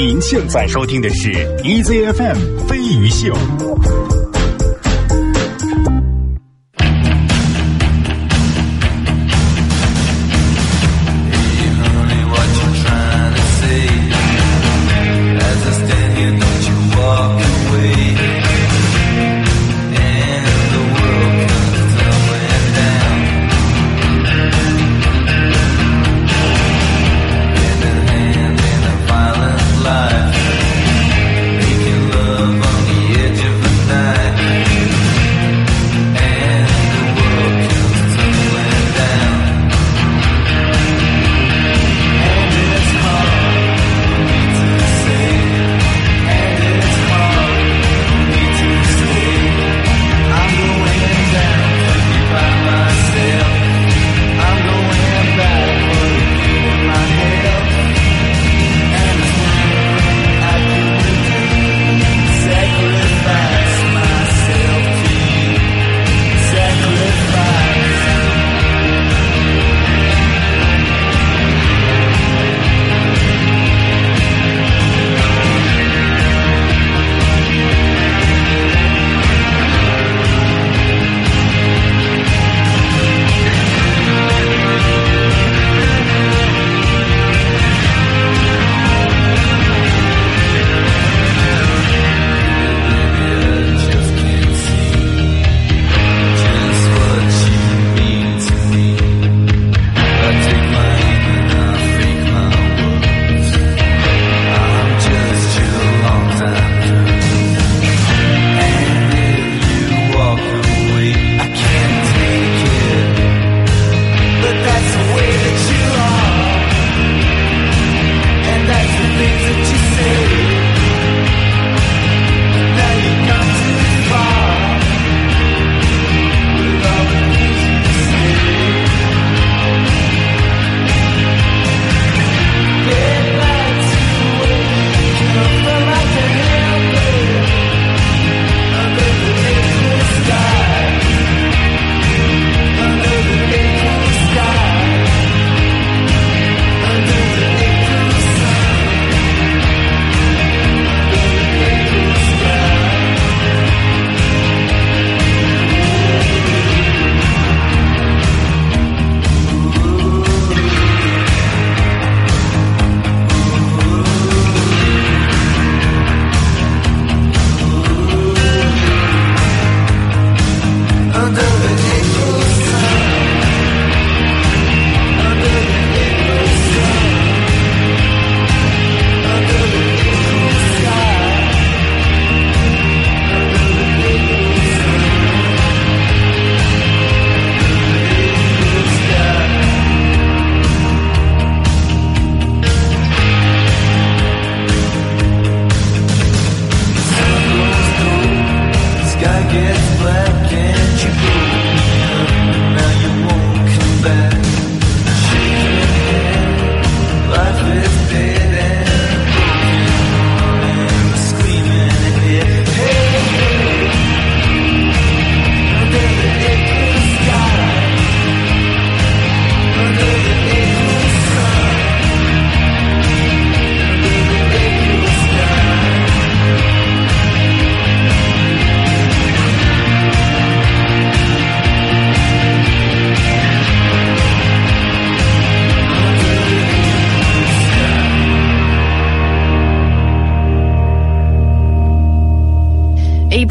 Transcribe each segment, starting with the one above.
您现在收听的是 EZFM 飞鱼秀。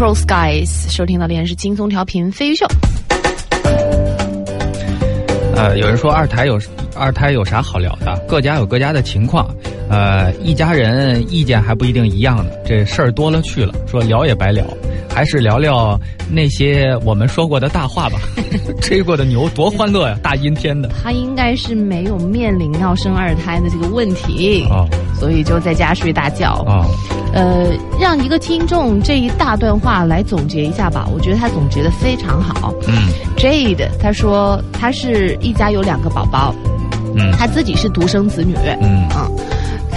April Skies，收听到的是轻松调频飞鱼秀。呃，有人说二胎有二胎有啥好聊的？各家有各家的情况，呃，一家人意见还不一定一样呢。这事儿多了去了，说聊也白聊，还是聊聊那些我们说过的大话吧。吹过的牛多欢乐呀，大阴天的。他应该是没有面临要生二胎的这个问题，哦，所以就在家睡大觉。啊，呃，让一个听众这一大段话来总结一下吧。我觉得他总结的非常好。嗯，Jade 他说他是一家有两个宝宝，嗯，他自己是独生子女。嗯嗯，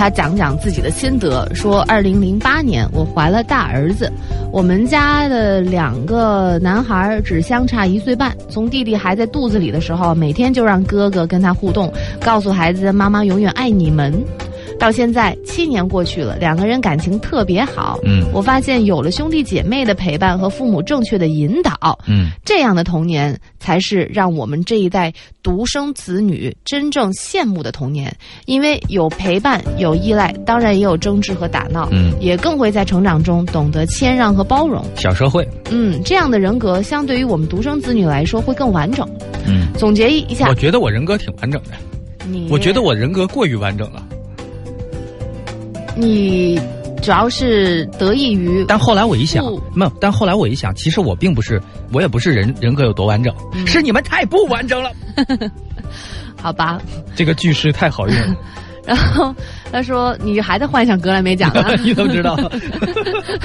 他讲讲自己的心得，说二零零八年我怀了大儿子。我们家的两个男孩只相差一岁半，从弟弟还在肚子里的时候，每天就让哥哥跟他互动，告诉孩子妈妈永远爱你们。到现在七年过去了，两个人感情特别好。嗯我发现有了兄弟姐妹的陪伴和父母正确的引导，嗯，这样的童年才是让我们这一代独生子女真正羡慕的童年。因为有陪伴，有依赖，当然也有争执和打闹，嗯也更会在成长中懂得谦让和包容。小社会，嗯，这样的人格相对于我们独生子女来说会更完整。嗯，总结一下我，觉得我人格挺完整的，你我觉得我人格过于完整了。你主要是得益于但后来我一想不，没有，但后来我一想，其实我并不是，我也不是人人格有多完整，嗯是你们太不完整了。好吧。这个句式太好用了，然后他说：“你还在幻想格莱美奖呢？”你怎么知道？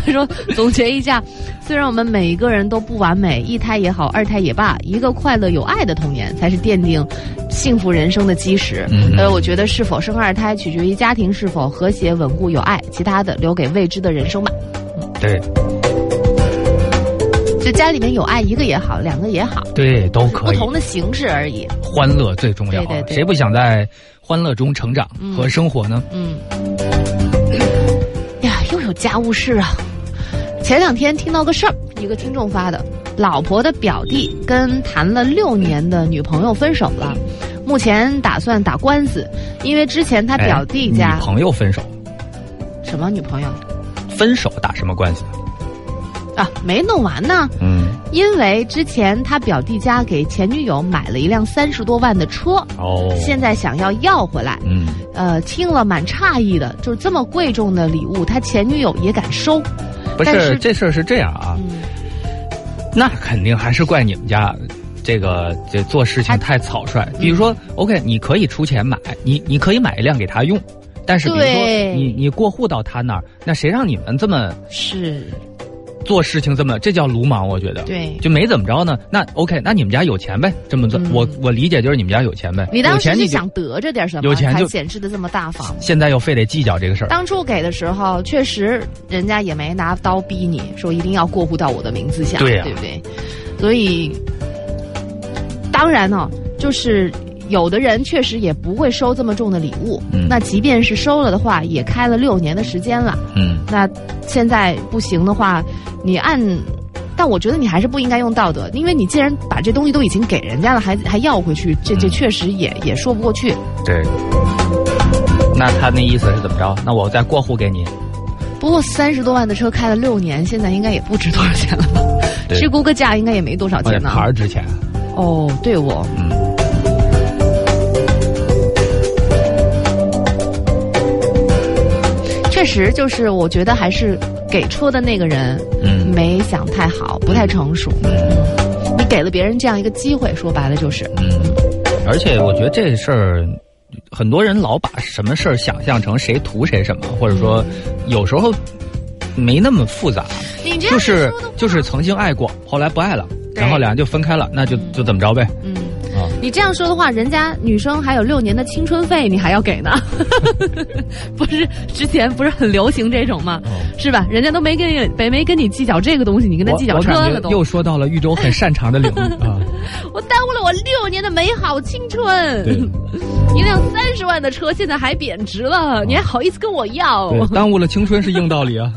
他说：“总结一下，虽然我们每一个人都不完美，一胎也好，二胎也罢，一个快乐有爱的童年才是奠定幸福人生的基石。嗯呃，我觉得是否生二胎取决于家庭是否和谐、稳固、有爱，其他的留给未知的人生吧。对就家里面有爱，一个也好，两个也好，对，都可以。不同的形式而已。欢乐最重要，对对对谁不想在欢乐中成长嗯和生活呢？嗯，呀，又有家务事啊！前两天听到个事儿，一个听众发的，老婆的表弟跟谈了六年的女朋友分手了，目前打算打官司，因为之前他表弟哎家、女朋友分手，什么女朋友分手打什么关系？啊没弄完呢，嗯，因为之前他表弟家给前女友买了一辆三十多万的车，哦，现在想要要回来。嗯，呃，听了蛮诧异的，就是这么贵重的礼物，他前女友也敢收。不是是这事儿是这样啊，嗯，那肯定还是怪你们家。这个这做事情太草率，比如说，OK，你可以出钱买，你你可以买一辆给他用，但是比如说你你过户到他那儿，那谁让你们这么是做事情这么，这叫鲁莽，我觉得。对。就没怎么着呢，那 OK，那你们家有钱呗，这么做，嗯我我理解就是你们家有钱呗，你当时就是想得着点什么，有钱就显示的这么大方。现在又非得计较这个事儿，当初给的时候，确实人家也没拿刀逼你说一定要过户到我的名字下，对呀不对？所以，当然呢，就是有的人确实也不会收这么重的礼物。嗯那即便是收了的话，也开了六年的时间了。嗯，那现在不行的话，你按。但我觉得你还是不应该用道德，因为你既然把这东西都已经给人家了，还还要回去，这这嗯确实也也说不过去。对。那他那意思是怎么着？那我再过户给你，不过三十多万的车开了六年，现在应该也不值多少钱了吧？对去估个价应该也没多少钱呢。牌儿值钱，哦，对我，嗯，实就是我觉得还是给车的那个人嗯。没想太好，不太成熟。嗯。你给了别人这样一个机会，说白了就是，嗯，而且我觉得这事儿，很多人老把什么事儿想象成谁图谁什么，或者说有时候没那么复杂，你这样就是就是曾经爱过，后来不爱了，然后俩人就分开了，那就就怎么着呗，嗯。啊，你这样说的话，人家女生还有六年的青春费，你还要给呢？不是之前不是很流行这种吗？哦是吧？人家都没跟你没没跟你计较这个东西，你跟他计较我车了都。又说到了玉州很擅长的领域啊，我耽误了我六年的美好青春。一辆三十万的车现在还贬值了，你还好意思跟我要？对，耽误了青春是硬道理啊。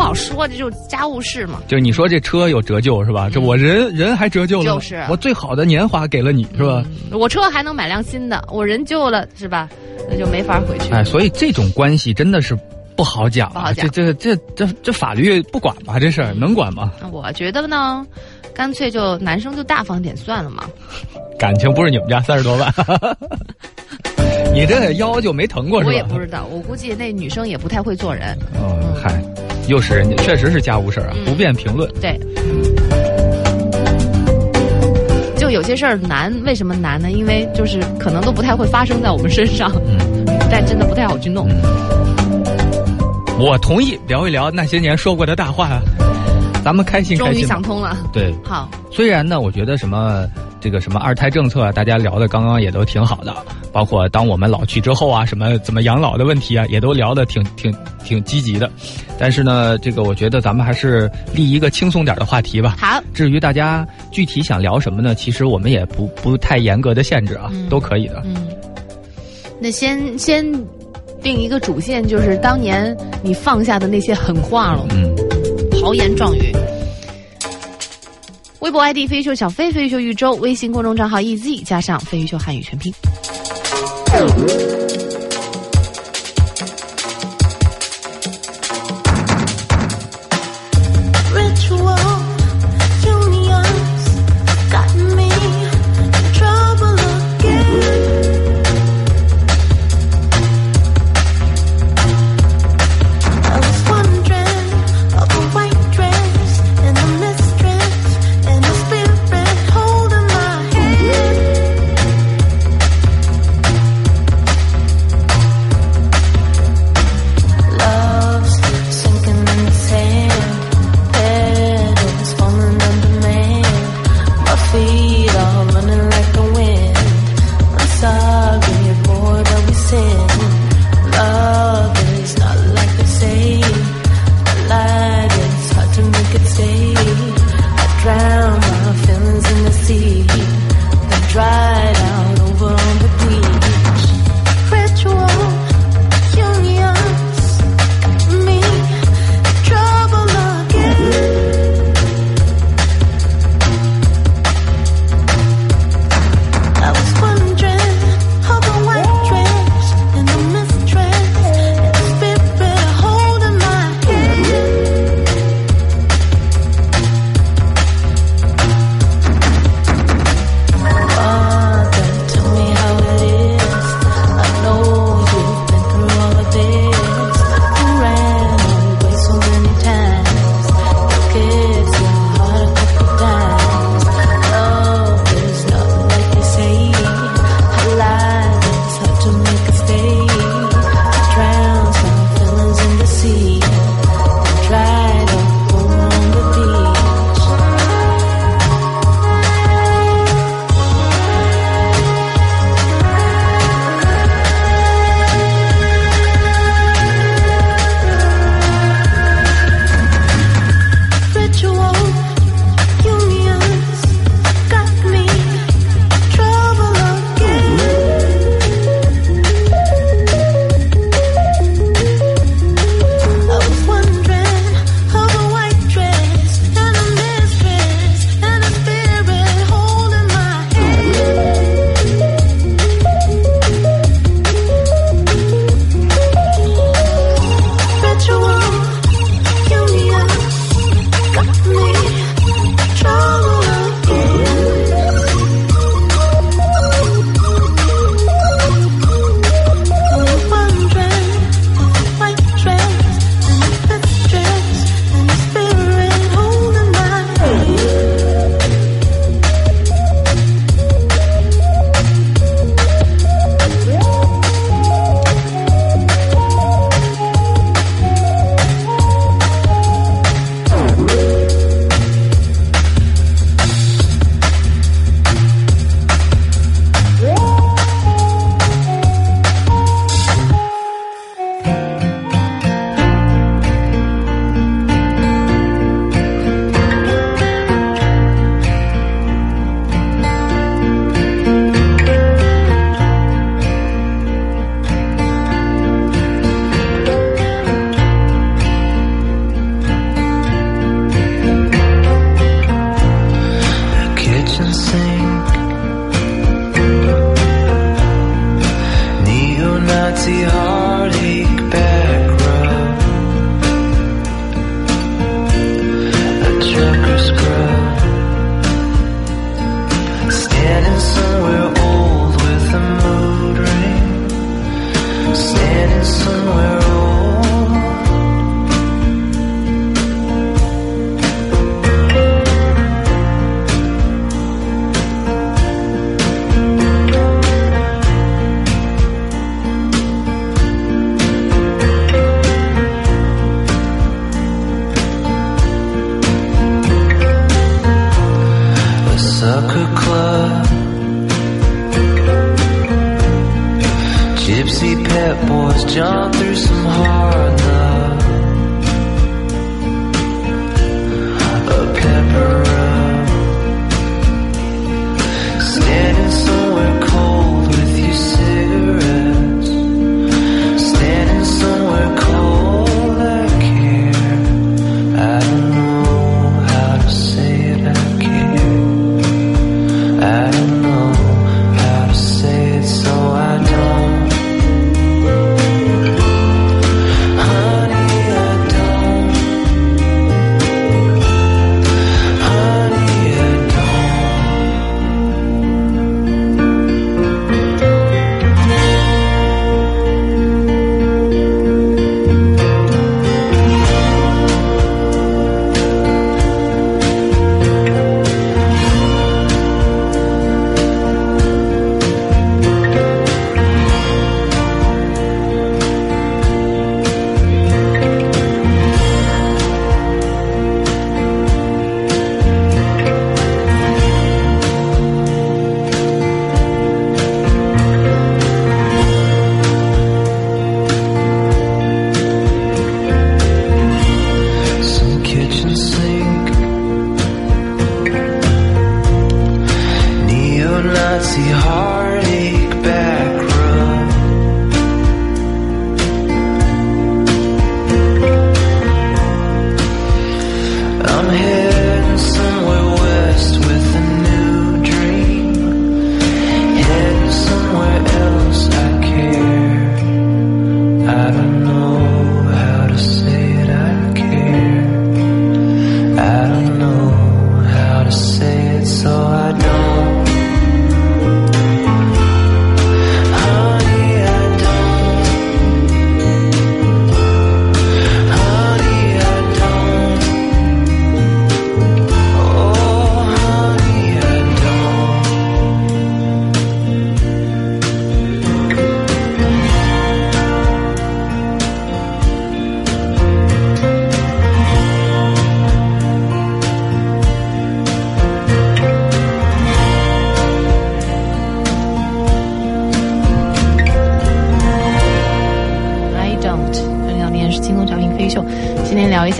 不好说，这就是家务事嘛。就是你说这车有折旧是吧？这我人人还折旧了，就是我最好的年华给了你是吧？嗯我车还能买辆新的，我人旧了是吧？那就没法回去。哎，所以这种关系真的是不好讲啊！不好讲这这这这这法律不管吧？这事儿能管吗？我觉得呢，干脆就男生就大方点算了嘛。感情不是你们家三十多万，你这腰就没疼过是吧？我也不知道，我估计那女生也不太会做人。嗯，嗨，又是人家，确实是家务事儿啊，嗯不便评论。对，就有些事儿难，为什么难呢？因为就是可能都不太会发生在我们身上，嗯但真的不太好去弄。嗯，我同意聊一聊那些年说过的大话啊，咱们开心终于开心吧。想通了。对，好，虽然呢，我觉得什么这个什么二胎政策啊，大家聊的刚刚也都挺好的，包括当我们老去之后啊，什么怎么养老的问题啊，也都聊的挺挺挺积极的。但是呢，这个我觉得咱们还是立一个轻松点的话题吧。好，至于大家具体想聊什么呢？其实我们也不不太严格的限制啊，嗯都可以的。嗯，那先先定一个主线，就是当年你放下的那些狠话了，嗯，豪言壮语。微博 ID 飞秀小飞飞秀玉州，微信公众账号 EZ 加上飞秀汉语全拼。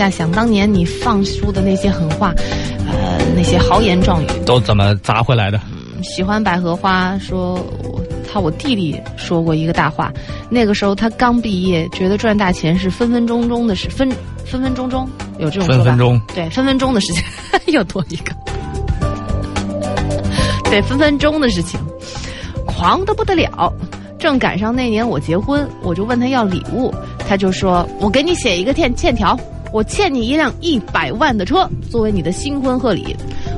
下，想当年你放出的那些狠话，呃，那些豪言壮语，都怎么砸回来的？嗯，喜欢百合花说，他我弟弟说过一个大话，那个时候他刚毕业，觉得赚大钱是分分钟钟的事，分分分钟钟？有这种，分分钟。对，分分钟的事情 又多一个，对，分分钟的事情，狂的不得了。正赶上那年我结婚，我就问他要礼物，他就说：“我给你写一个欠欠条，我欠你一辆一百万的车，作为你的新婚贺礼。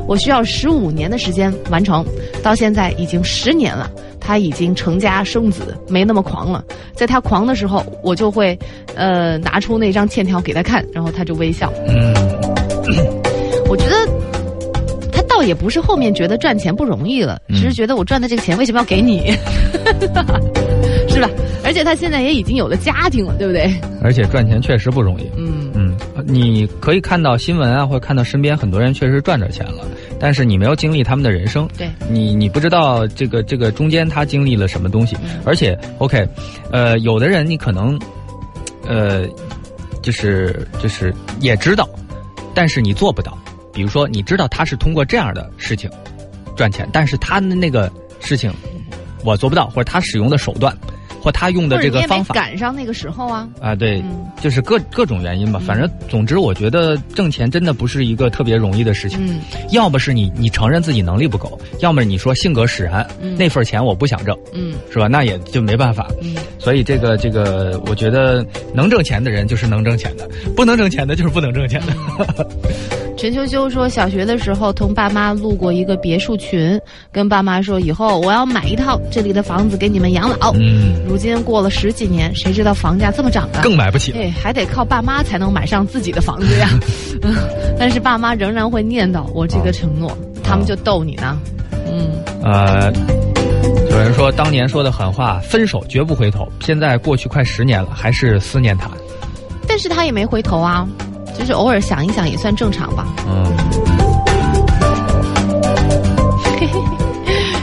我需要十五年的时间完成，到现在已经十年了，他已经成家生子，没那么狂了。在他狂的时候，我就会，呃，拿出那张欠条给他看，然后他就微笑。嗯，我觉得。”他倒也不是后面觉得赚钱不容易了，只是觉得我赚的这个钱为什么要给你，是吧？而且他现在也已经有了家庭了，对不对？而且赚钱确实不容易。嗯嗯，你可以看到新闻啊，或者看到身边很多人确实赚着钱了，但是你没有经历他们的人生，对，你你不知道这个这个中间他经历了什么东西。嗯而且，OK，呃，有的人你可能，呃，就是就是也知道，但是你做不到。比如说，你知道他是通过这样的事情赚钱，但是他的那个事情我做不到，或者他使用的手段，或他用的这个方法赶上那个时候啊。啊，对，嗯就是各各种原因吧。反正总之，我觉得挣钱真的不是一个特别容易的事情。嗯要么是你你承认自己能力不够，要么你说性格使然，嗯那份钱我不想挣，嗯是吧？那也就没办法。嗯，所以这个这个，我觉得能挣钱的人就是能挣钱的，不能挣钱的就是不能挣钱的。陈秋秋说，小学的时候同爸妈路过一个别墅群，跟爸妈说以后我要买一套这里的房子给你们养老。嗯，如今过了十几年，谁知道房价这么涨的？更买不起了。哎，还得靠爸妈才能买上自己的房子呀。嗯，但是爸妈仍然会念叨我这个承诺，他们就逗你呢。嗯，呃，有人说当年说的狠话，分手绝不回头。现在过去快十年了，还是思念他。但是他也没回头啊，就是偶尔想一想也算正常吧。嗯，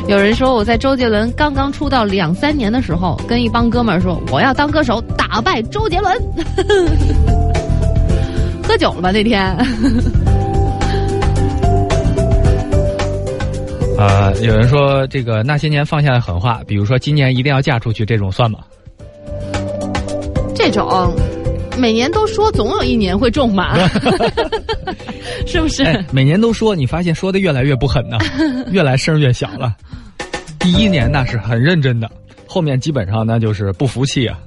有人说我在周杰伦刚刚出道两三年的时候，跟一帮哥们儿说我要当歌手，打败周杰伦。喝酒了吧那天？呃，有人说这个那些年放下的狠话，比如说今年一定要嫁出去，这种算吗？这种每年都说，总有一年会中嘛，是不是？哎，每年都说，你发现说的越来越不狠呢，越来声越小了。第一年那是很认真的，后面基本上那就是不服气啊，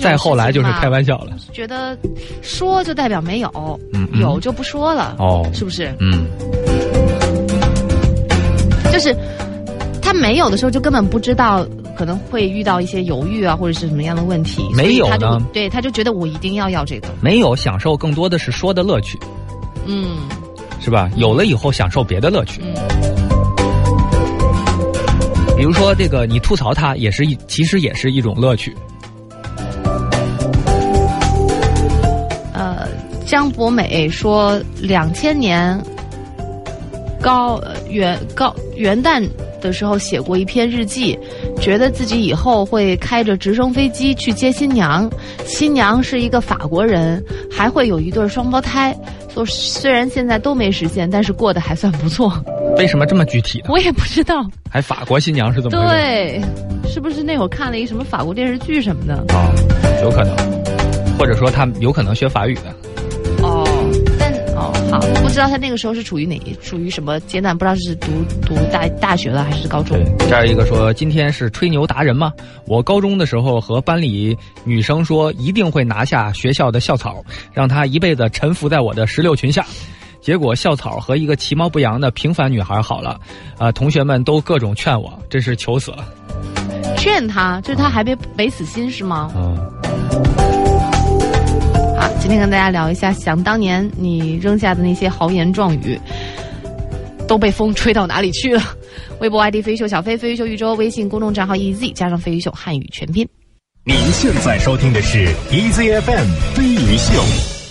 再后来就是开玩笑了。觉得说就代表没有，嗯嗯有就不说了，哦是不是？嗯，就是他没有的时候，就根本不知道可能会遇到一些犹豫啊，或者是什么样的问题。没有呢对，他就觉得我一定要要这个，没有享受，更多的是说的乐趣，嗯是吧？有了以后享受别的乐趣，嗯比如说这个你吐槽他，也是一其实也是一种乐趣。呃，江博美说，两千年高呃元高元旦的时候写过一篇日记，觉得自己以后会开着直升飞机去接新娘，新娘是一个法国人，还会有一对双胞胎。说虽然现在都没实现，但是过得还算不错。为什么这么具体呢？我也不知道，还法国新娘是怎么？对，是不是那会儿看了一个什么法国电视剧什么的？啊，有可能，或者说他有可能学法语的。哦，但哦好，不知道他那个时候是处于哪处于什么阶段，不知道是读读大大学了还是高中对。，这儿一个说今天是吹牛达人吗？我高中的时候和班里女生说一定会拿下学校的校草，让她一辈子臣服在我的石榴裙下。结果校草和一个其貌不扬的平凡女孩好了，啊、同学们都各种劝我，真是求死了。劝他，就是他还没没死心是吗？嗯，今天跟大家聊一下，想当年你扔下的那些豪言壮语，都被风吹到哪里去了？微博 ID 飞鱼秀小飞飞鱼秀宇宙，微信公众账号 EZ 加上飞鱼秀汉语全拼。您现在收听的是 EZFM 飞鱼秀。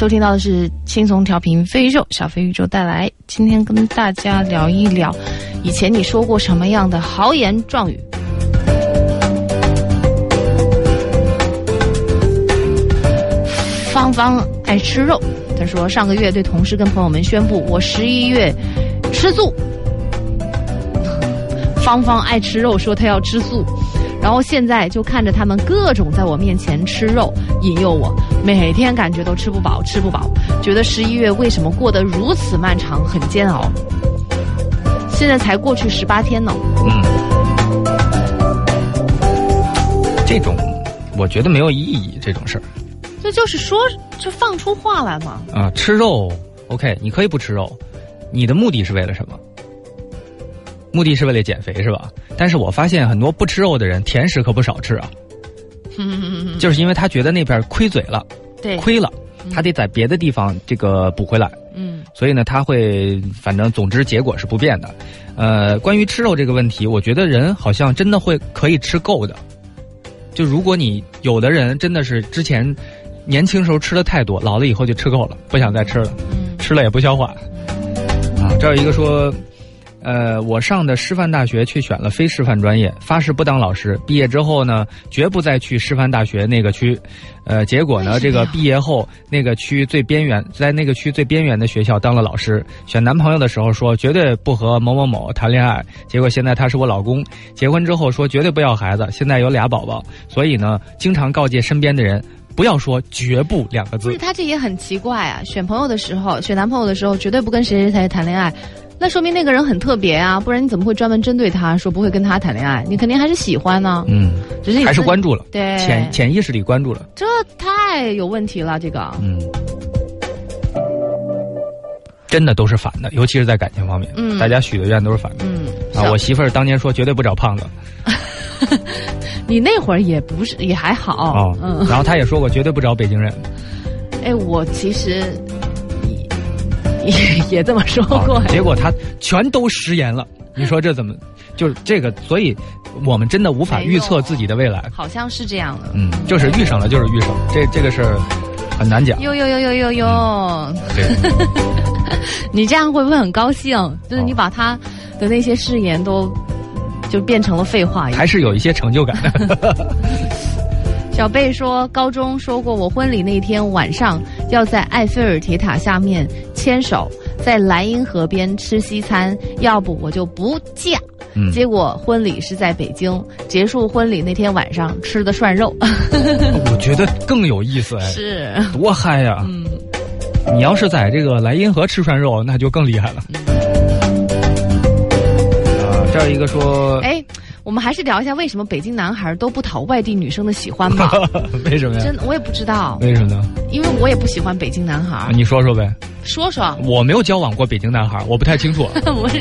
收听到的是轻松调频飞宇宙小飞宇宙带来，今天跟大家聊一聊，以前你说过什么样的豪言壮语？芳芳爱吃肉，他说上个月对同事跟朋友们宣布，我十一月吃素。芳芳爱吃肉，说她要吃素，然后现在就看着他们各种在我面前吃肉，引诱我，每天感觉都吃不饱，吃不饱，觉得十一月为什么过得如此漫长，很煎熬。现在才过去十八天呢。嗯，这种我觉得没有意义，这种事儿这就是说，就放出话来嘛。啊，吃肉 OK，你可以不吃肉，你的目的是为了什么？目的是为了减肥是吧？但是我发现很多不吃肉的人，甜食可不少吃啊，就是因为他觉得那边亏嘴了，对，亏了，他得在别的地方这个补回来。嗯所以呢，他会，反正总之结果是不变的。呃，关于吃肉这个问题，我觉得人好像真的会可以吃够的。就如果你有的人真的是之前年轻时候吃的太多，老了以后就吃够了，不想再吃了，嗯吃了也不消化。啊，这儿有一个说。呃，我上的师范大学却选了非师范专业，发誓不当老师。毕业之后呢，绝不再去师范大学那个区。呃，结果呢，这个毕业后那个区最边缘，在那个区最边缘的学校当了老师。选男朋友的时候说绝对不和某某某谈恋爱，结果现在他是我老公。结婚之后说绝对不要孩子，现在有俩宝宝。所以呢，经常告诫身边的人不要说“绝不”两个字不是。他这也很奇怪啊！选朋友的时候，选男朋友的时候，绝对不跟谁谁谁谈恋爱，那说明那个人很特别啊，不然你怎么会专门针对他说不会跟他谈恋爱？你肯定还是喜欢呢，嗯，只是你还是关注了，对。潜潜意识里关注了。这太有问题了，这个。嗯，真的都是反的，尤其是在感情方面，嗯。大家许的愿都是反的。嗯，啊，我媳妇儿当年说绝对不找胖子。你那会儿也不是也还好，哦，嗯，然后她也说过绝对不找北京人。哎，我其实也 也也这么说过，啊，结果他全都食言了。你说这怎么？就是这个，所以我们真的无法预测自己的未来。好像是这样的。嗯，就是遇上了就是遇上了，这这个事儿很难讲。哟哟哟哟哟哟！对，你这样会不会很高兴？就是你哦把他的那些誓言都就变成了废话。还是有一些成就感的。小贝说，高中说过，我婚礼那天晚上要在埃菲尔铁塔下面牵手，在莱茵河边吃西餐，要不我就不嫁。嗯，结果婚礼是在北京，结束婚礼那天晚上吃的涮肉，我觉得更有意思哎，是，多嗨呀！嗯，你要是在这个莱茵河吃涮肉，那就更厉害了。啊，这儿一个说，哎，我们还是聊一下为什么北京男孩都不讨外地女生的喜欢吧？为什么呀？真的，我也不知道，为什么呢？因为我也不喜欢北京男孩。你说说呗。说说，我没有交往过北京男孩，我不太清楚。不是。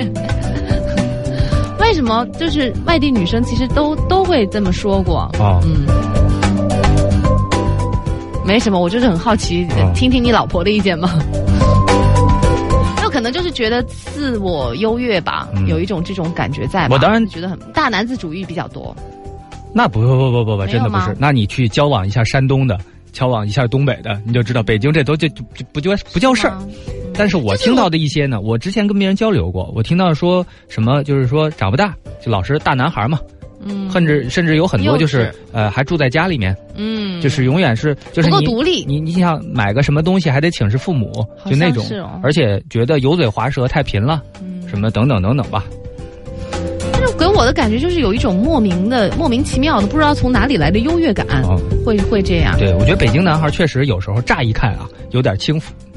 为什么就是外地女生其实都都会这么说过？哦，嗯，没什么，我就是很好奇，哦听听你老婆的意见吧。就是觉得自我优越吧，嗯有一种这种感觉在。我当然觉得很大男子主义比较多。那不不不不不不，真的不是。那你去交往一下山东的，交往一下东北的，你就知道北京这都就就就不叫不叫事儿。但是我听到的一些呢，我之前跟别人交流过，我听到说什么就是说长不大，就老是大男孩嘛，嗯，甚至甚至有很多就是呃还住在家里面，嗯，就是永远是就是不够你独立。你你想买个什么东西还得请示父母，就那种而且觉得油嘴滑舌太贫了，嗯。什么等等等等吧。但是给我的感觉就是有一种莫名的、莫名其妙的，不知道从哪里来的优越感，哦，会会这样。对，我觉得北京男孩确实有时候乍一看啊有点轻浮，嗯，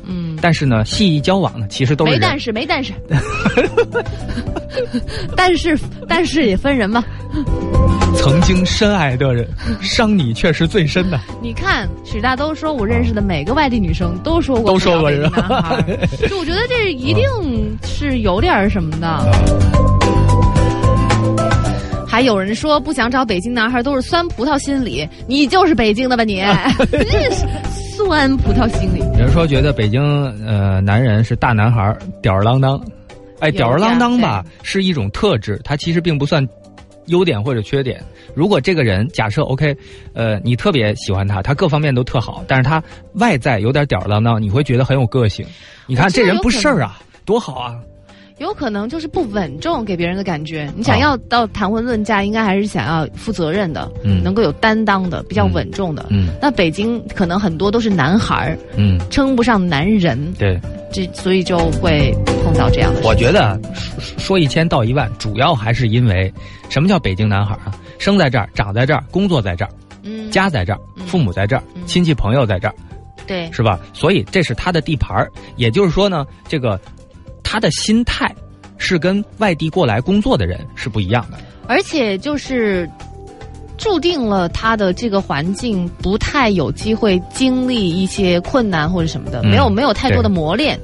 但是呢细一交往呢，其实都是没但是，没但是，但是但是也分人嘛。曾经深爱的人，伤你却是最深的。你看，许大都说我认识的每个外地女生都说过都说过不要北京是男孩 我觉得这一定是有点儿什么的。还有人说不想找北京男孩都是酸葡萄心理，你就是北京的吧你？真是酸葡萄心理。有人说觉得北京呃男人是大男孩儿，吊儿郎当。哎，吊儿郎当吧是一种特质，它其实并不算优点或者缺点。如果这个人假设 OK，呃，你特别喜欢他，他各方面都特好，但是他外在有点吊儿郎当，你会觉得很有个性。你看这人不事儿啊，多好啊！有可能就是不稳重，给别人的感觉。你想要到谈婚论嫁，应该还是想要负责任的，嗯能够有担当的，比较稳重的。嗯那北京可能很多都是男孩儿，嗯，称不上男人，对，这所以就会碰到这样的事。我觉得说说一千道一万，主要还是因为什么叫北京男孩啊？生在这儿，长在这儿，工作在这儿，嗯，家在这儿，父母在这儿，嗯亲戚朋友在这儿，对，是吧？所以这是他的地盘儿。也就是说呢，这个他的心态是跟外地过来工作的人是不一样的。而且就是注定了他的这个环境不太有机会经历一些困难或者什么的，嗯没有没有太多的磨练。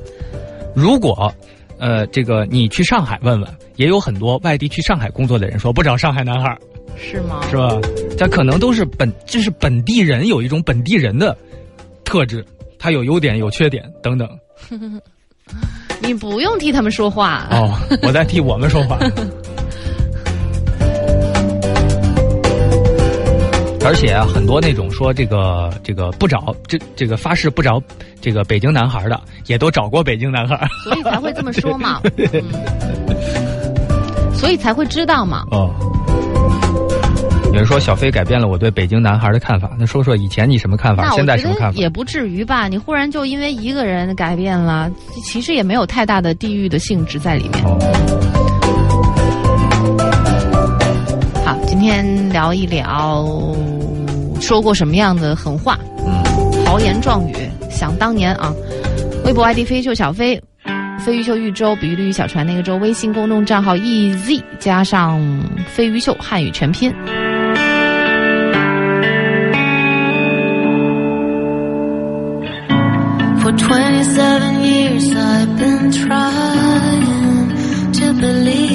如果，呃，这个你去上海问问，也有很多外地去上海工作的人说不找上海男孩儿，是吗？是吧？他可能都是本，就是本地人有一种本地人的特质，他有优点有缺点等等。你不用替他们说话。哦，我在替我们说话。而且啊，很多那种说这个这个不找这这个发誓不找这个北京男孩的，也都找过北京男孩。所以才会这么说嘛。嗯，所以才会知道嘛。哦。有人说小飞改变了我对北京男孩的看法，那说说以前你什么看法？现在什么看法？也不至于吧？你忽然就因为一个人改变了，其实也没有太大的地域的性质在里面。哦，好，今天聊一聊说过什么样的狠话、嗯，豪言壮语。想当年啊，微博 ID 飞秀小飞。飞鱼秀豫州，比喻的鱼小船那个州，微信公众账号 ez 加上飞鱼秀汉语全拼。27 years I've been trying to believe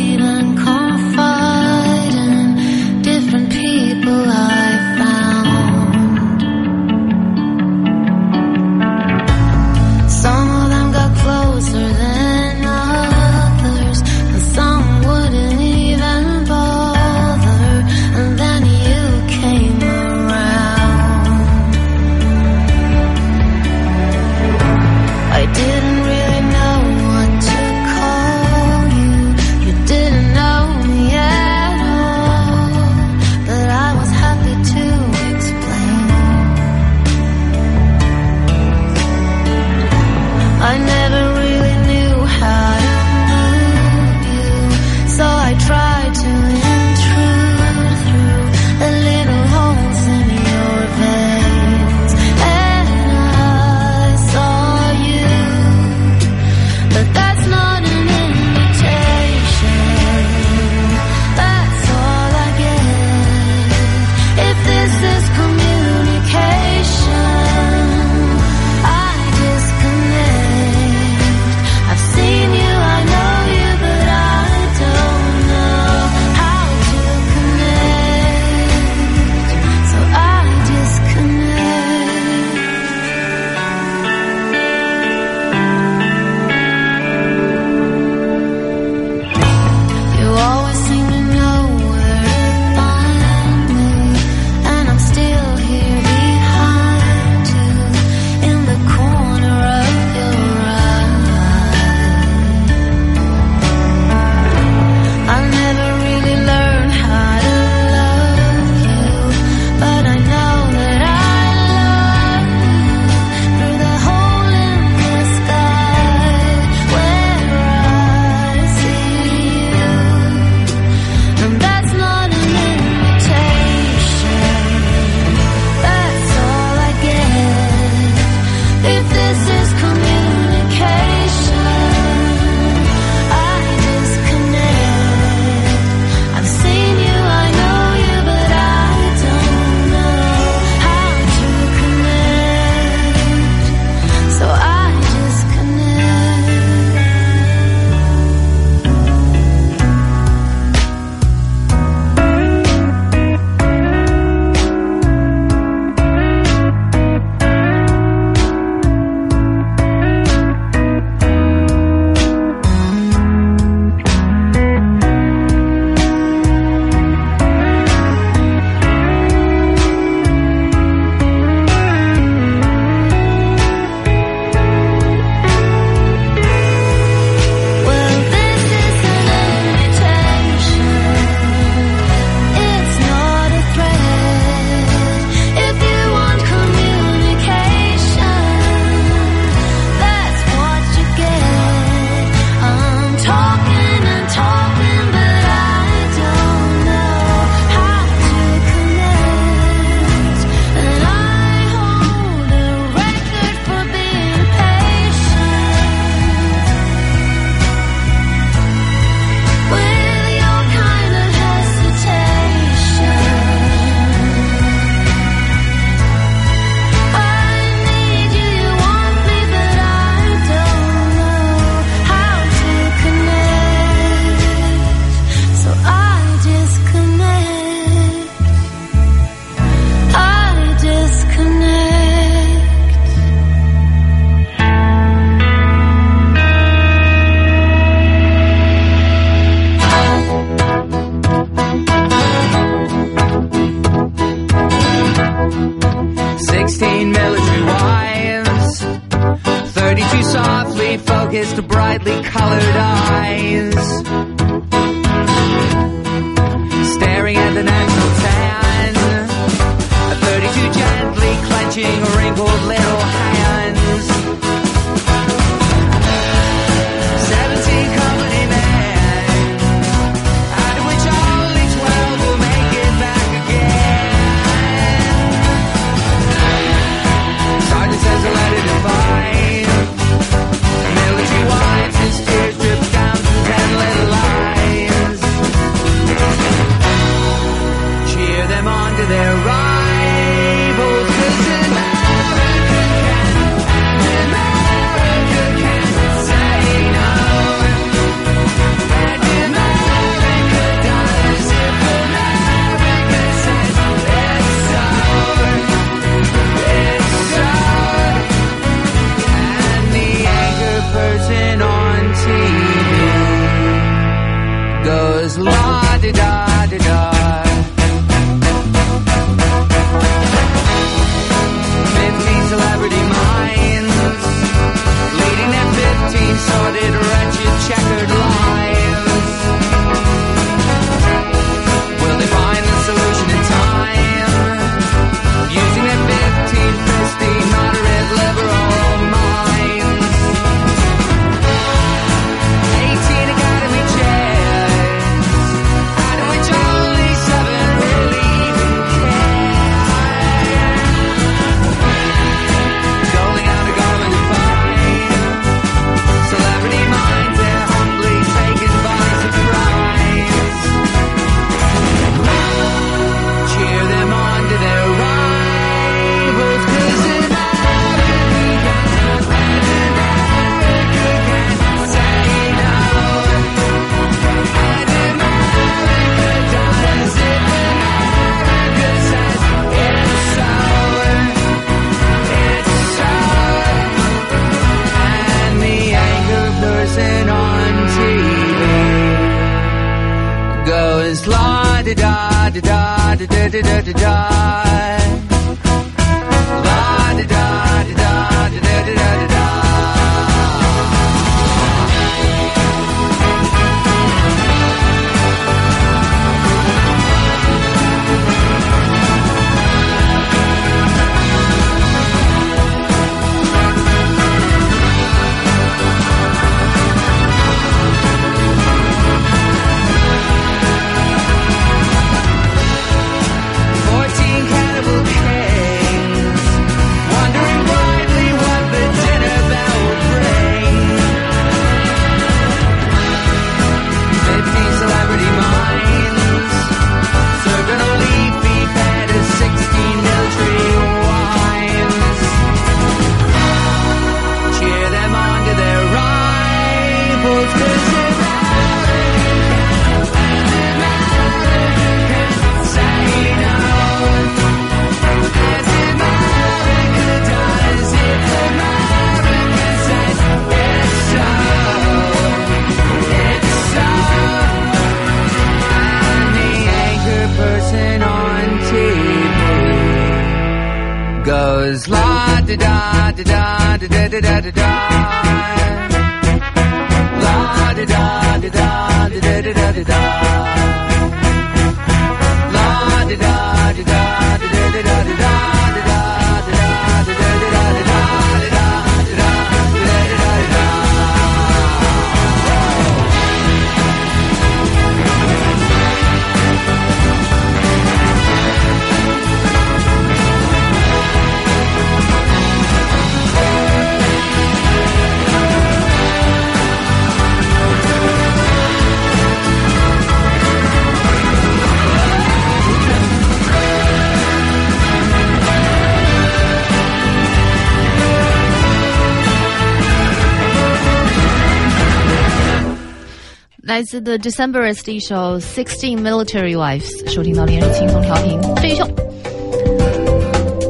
来自 The Decemberists 的一首《Sixteen Military Wives》，收听到的是轻松调频。这一首，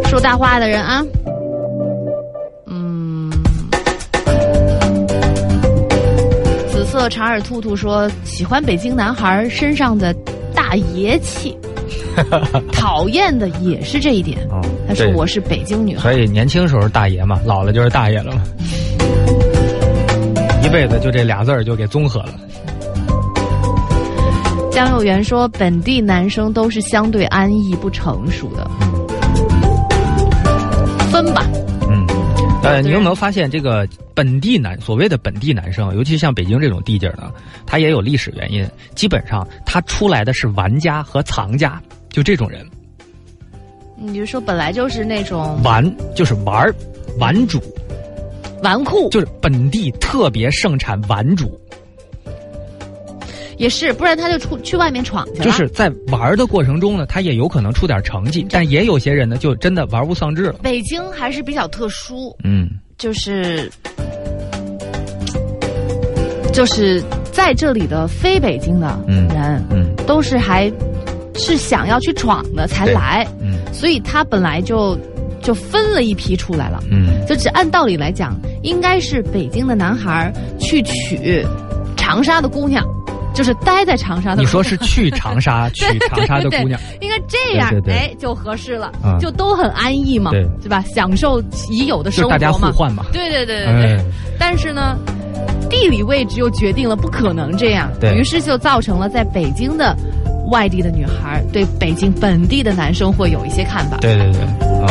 说大话的人啊，嗯。紫色长耳兔兔说：“喜欢北京男孩身上的大爷气，讨厌的也是这一点。”哦他说：“我是北京女孩，所以年轻时候大爷嘛，老了就是大爷了嘛，一辈子就这俩字儿就给综合了。”江有元说，本地男生都是相对安逸、不成熟的。分吧，嗯，呃，你有没有发现这个本地男所谓的本地男生，尤其像北京这种地界儿呢，他也有历史原因。基本上他出来的是玩家和藏家，就这种人，你就说本来就是那种。玩就是玩儿，玩主纨绔，就是本地特别盛产玩主，也是，不然他就出去外面闯去了。就是在玩的过程中呢，他也有可能出点成绩，但也有些人呢，就真的玩物丧志了。北京还是比较特殊，嗯就是就是在这里的非北京的嗯人，嗯都是还是想要去闯的才来，嗯所以他本来就就分了一批出来了。嗯，就只按道理来讲，应该是北京的男孩去娶长沙的姑娘，就是待在长沙的。你说是去长沙 去长沙的姑娘，应该这样，对对对哎，就合适了，啊就都很安逸嘛，对吧？享受已有的生活就大家互嘛。换嘛。对对对对对。哎，但是呢，地理位置又决定了不可能这样，于是就造成了在北京的外地的女孩对北京本地的男生会有一些看法。对对对啊，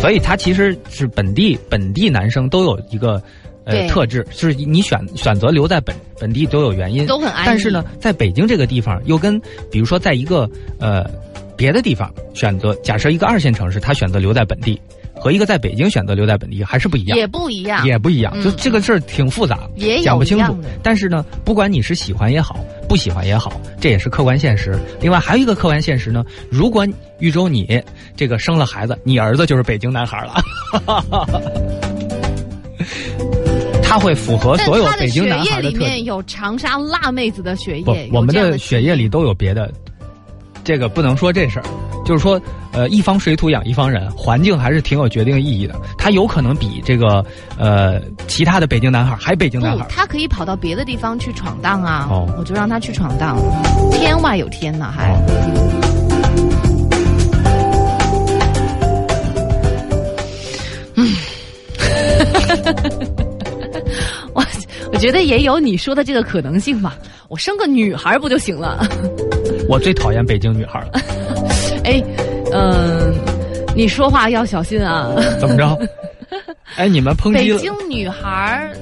所以他其实是本地本地男生都有一个呃对特质，就是你选选择留在本本地都有原因，都很安但是呢，在北京这个地方又跟比如说在一个呃别的地方选择，假设一个二线城市，他选择留在本地，和一个在北京选择留在本地还是不一样。也不一样，也不一样，嗯就这个事儿挺复杂，也讲不清楚。但是呢，不管你是喜欢也好，不喜欢也好，这也是客观现实。另外还有一个客观现实呢，如果豫州你这个生了孩子，你儿子就是北京男孩了，他会符合所有北京男孩的特点。面有长沙辣妹子的血不液，，我们的血液里都有别的，这个不能说这事儿。就是说，呃，一方水土养一方人，环境还是挺有决定意义的。他有可能比这个呃其他的北京男孩还北京男孩，。他可以跑到别的地方去闯荡啊！哦我就让他去闯荡，天外有天呢，还。哦我 我觉得也有你说的这个可能性吧。我生个女孩不就行了？我最讨厌北京女孩了，哎，嗯、你说话要小心啊！怎么着？哎，你们抨击了北京女孩儿，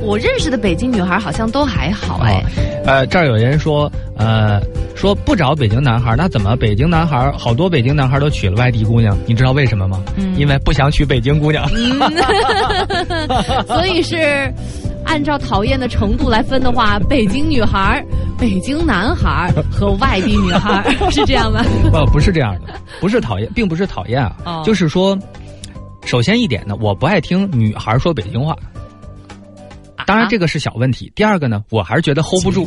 我认识的北京女孩好像都还好哎。呃，这儿有人说，呃，说不找北京男孩，那怎么北京男孩好多北京男孩都娶了外地姑娘？你知道为什么吗？嗯因为不想娶北京姑娘。嗯 所以是按照讨厌的程度来分的话，北京女孩、北京男孩和外地女孩是这样吗？不，不是这样的，不是讨厌，并不是讨厌啊，哦就是说，首先一点呢，我不爱听女孩说北京话。当然，这个是小问题。第二个呢，我还是觉得 hold 不住。